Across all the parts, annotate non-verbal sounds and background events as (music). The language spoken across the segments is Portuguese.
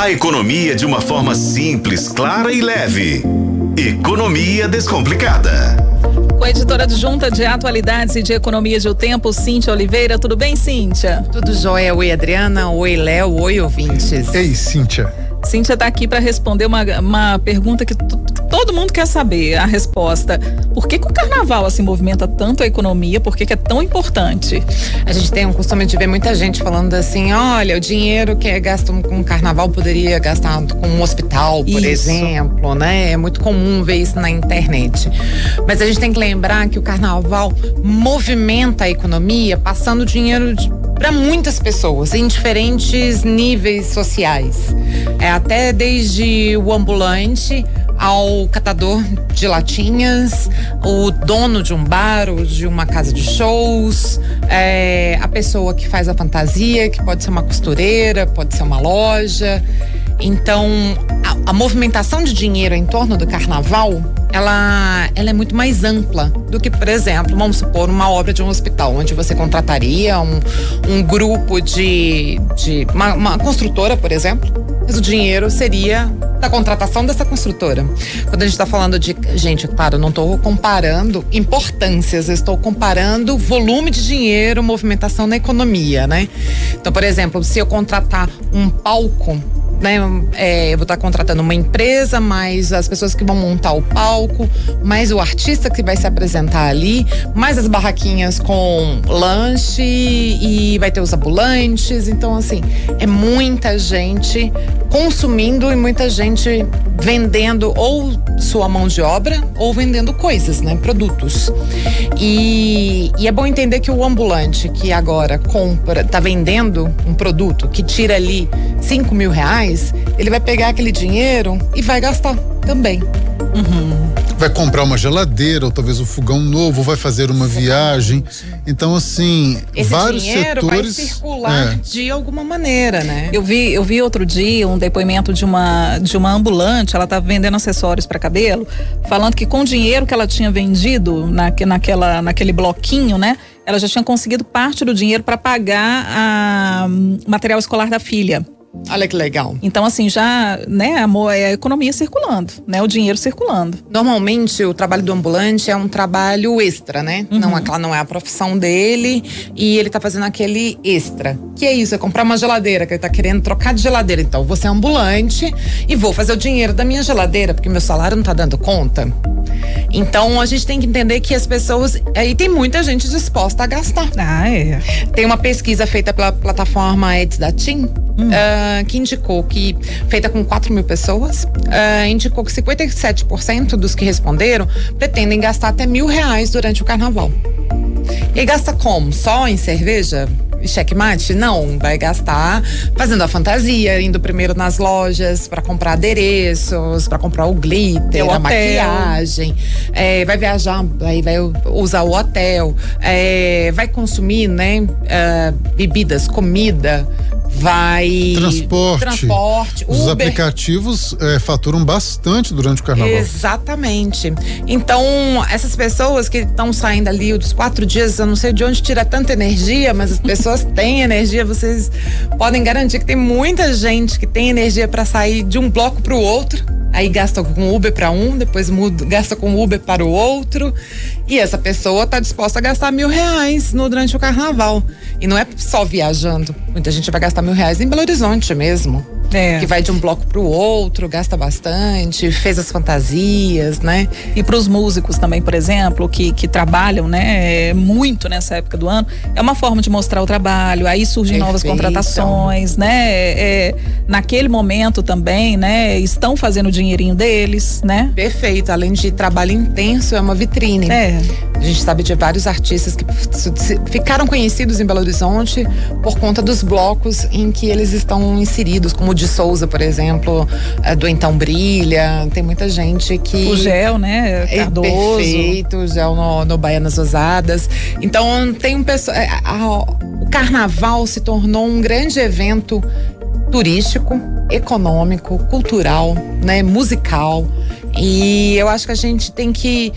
A economia de uma forma simples, clara e leve. Economia Descomplicada. Com a editora adjunta de atualidades e de economia de o tempo, Cíntia Oliveira. Tudo bem, Cíntia? Tudo jóia. Oi, Adriana. Oi, Léo. Oi, ouvintes. Ei, Cíntia. Cíntia está aqui para responder uma, uma pergunta que todo mundo quer saber a resposta. Por que, que o carnaval assim movimenta tanto a economia? Por que, que é tão importante? A gente tem um costume de ver muita gente falando assim: olha, o dinheiro que é gasto com o carnaval poderia gastar com um hospital, por isso. exemplo, né? É muito comum ver isso na internet. Mas a gente tem que lembrar que o carnaval movimenta a economia passando dinheiro para muitas pessoas em diferentes níveis sociais. É até desde o ambulante ao catador de latinhas, o dono de um bar ou de uma casa de shows, é, a pessoa que faz a fantasia, que pode ser uma costureira, pode ser uma loja. Então, a, a, movimentação de dinheiro em torno do carnaval, ela, ela é muito mais ampla do que, por exemplo, vamos supor, uma obra de um hospital, onde você contrataria um, um grupo de. de uma, uma construtora, por exemplo, mas o dinheiro seria da contratação dessa construtora. Quando a gente está falando de. Gente, claro, não estou comparando importâncias, estou comparando volume de dinheiro, movimentação na economia, né? Então, por exemplo, se eu contratar um palco né, é, eu vou estar contratando uma empresa, mais as pessoas que vão montar o palco, mais o artista que vai se apresentar ali, mais as barraquinhas com lanche e vai ter os ambulantes. Então, assim, é muita gente consumindo e muita gente vendendo ou sua mão de obra ou vendendo coisas, né? Produtos. E, e, é bom entender que o ambulante que agora compra, tá vendendo um produto que tira ali 5 mil reais, ele vai pegar aquele dinheiro e vai gastar também. Uhum. Vai comprar uma geladeira ou talvez um fogão novo, vai fazer uma viagem. Então, assim, Esse vários dinheiro setores. Vai circular é. de alguma maneira, né? Eu vi, eu vi outro dia um depoimento de uma, de uma ambulante, ela estava vendendo acessórios para cabelo, falando que com o dinheiro que ela tinha vendido na, naquela, naquele bloquinho, né? Ela já tinha conseguido parte do dinheiro para pagar a um, material escolar da filha. Olha que legal. Então, assim, já, né, amor, é a economia circulando, né? O dinheiro circulando. Normalmente, o trabalho do ambulante é um trabalho extra, né? Uhum. Não, aquela não é a profissão dele e ele tá fazendo aquele extra. Que é isso? É comprar uma geladeira, que ele tá querendo trocar de geladeira. Então, você é ambulante e vou fazer o dinheiro da minha geladeira, porque meu salário não tá dando conta. Então, a gente tem que entender que as pessoas. Aí tem muita gente disposta a gastar. Ah, é. Tem uma pesquisa feita pela plataforma Eds da TIM. Hum. Uh, que indicou que, feita com 4 mil pessoas, uh, indicou que 57% dos que responderam pretendem gastar até mil reais durante o carnaval. E gasta como? Só em cerveja? Checkmate? Não, vai gastar fazendo a fantasia, indo primeiro nas lojas para comprar adereços, para comprar o glitter, o a maquiagem, é, vai viajar, aí vai usar o hotel, é, vai consumir, né, uh, bebidas, comida, vai. Transporte. Transporte. Os Uber. aplicativos é, faturam bastante durante o carnaval. Exatamente. Então, essas pessoas que estão saindo ali dos quatro dias, eu não sei de onde tira tanta energia, mas as pessoas (laughs) têm energia. Vocês podem garantir que tem muita gente que tem energia para sair de um bloco para o outro Aí gasta com Uber para um, depois muda, gasta com Uber para o outro. E essa pessoa está disposta a gastar mil reais no, durante o carnaval. E não é só viajando. Muita gente vai gastar mil reais em Belo Horizonte mesmo. É. Que vai de um bloco para o outro, gasta bastante, fez as fantasias, né? E para os músicos também, por exemplo, que, que trabalham, né, muito nessa época do ano, é uma forma de mostrar o trabalho. Aí surgem Perfeito. novas contratações, né? É, naquele momento também, né, estão fazendo dinheirinho deles, né? Perfeito. Além de trabalho intenso, é uma vitrine. É. A gente sabe de vários artistas que ficaram conhecidos em Belo Horizonte por conta dos blocos em que eles estão inseridos, como o de Souza, por exemplo, é, do Então Brilha. Tem muita gente que. O Gel, né? É Cardoso. É perfeito, o Gel no, no Baianas Ousadas. Então, tem um pessoal. É, o carnaval se tornou um grande evento turístico, econômico, cultural, né, musical. E eu acho que a gente tem que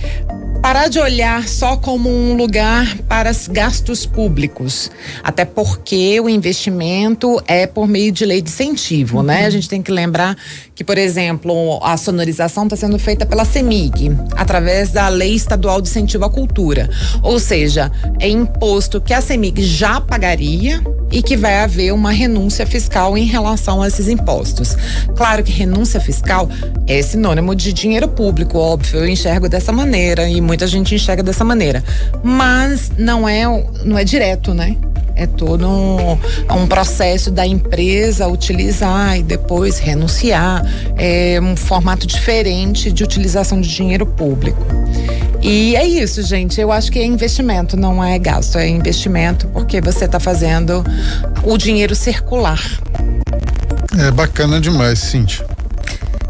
parar de olhar só como um lugar para gastos públicos, até porque o investimento é por meio de lei de incentivo, uhum. né? A gente tem que lembrar que, por exemplo, a sonorização está sendo feita pela CEMIG, através da Lei Estadual de Incentivo à Cultura. Ou seja, é imposto que a CEMIG já pagaria e que vai haver uma renúncia fiscal em relação a esses impostos. Claro que renúncia fiscal é sinônimo de dinheiro público, óbvio, eu enxergo dessa maneira e muita gente enxerga dessa maneira, mas não é não é direto, né? É todo um, um, processo da empresa utilizar e depois renunciar. É um formato diferente de utilização de dinheiro público. E é isso, gente. Eu acho que é investimento, não é gasto. É investimento porque você está fazendo o dinheiro circular. É bacana demais, Cintia.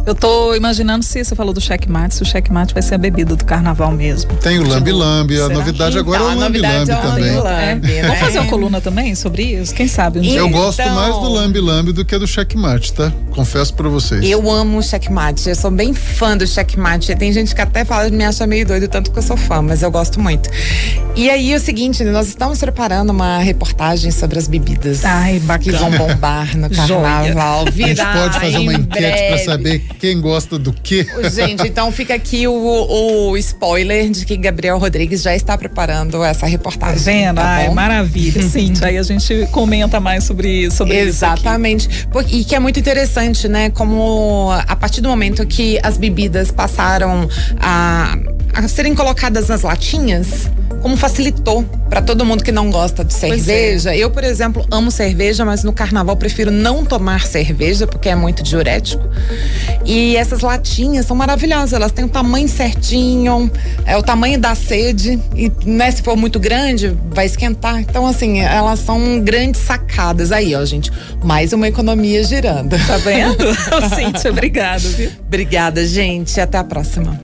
Eu tô imaginando se você falou do checkmate, se o checkmate vai ser a bebida do carnaval mesmo. Tem o lambi lambi, a novidade agora é o lambi lambi é também. Lambi, é. né? Vamos fazer uma coluna também sobre isso? Quem sabe? Um eu gosto então... mais do lambi lambi do que do checkmate, tá? Confesso para vocês. Eu amo o checkmate, eu sou bem fã do checkmate. Tem gente que até fala me acha meio doido tanto que eu sou fã, mas eu gosto muito. E aí é o seguinte, nós estamos preparando uma reportagem sobre as bebidas Ai, bacana. que vão bombar no (laughs) carnaval. a gente pode fazer uma enquete para saber quem gosta do quê? Gente, então fica aqui o, o spoiler de que Gabriel Rodrigues já está preparando essa reportagem. Tá vendo? Tá Ai, maravilha. (laughs) Sim, aí a gente comenta mais sobre, sobre Exatamente. isso. Exatamente. E que é muito interessante, né? Como a partir do momento que as bebidas passaram a, a serem colocadas nas latinhas, como facilitou para todo mundo que não gosta de é. cerveja. É. Eu, por exemplo, amo cerveja, mas no carnaval prefiro não tomar cerveja porque é muito diurético. E essas latinhas são maravilhosas, elas têm o tamanho certinho, é o tamanho da sede e né, se for muito grande vai esquentar. Então assim, elas são grandes sacadas aí, ó, gente. Mais uma economia girando. Tá vendo? (laughs) (laughs) Cíntia, obrigado, viu? Obrigada, gente. Até a próxima.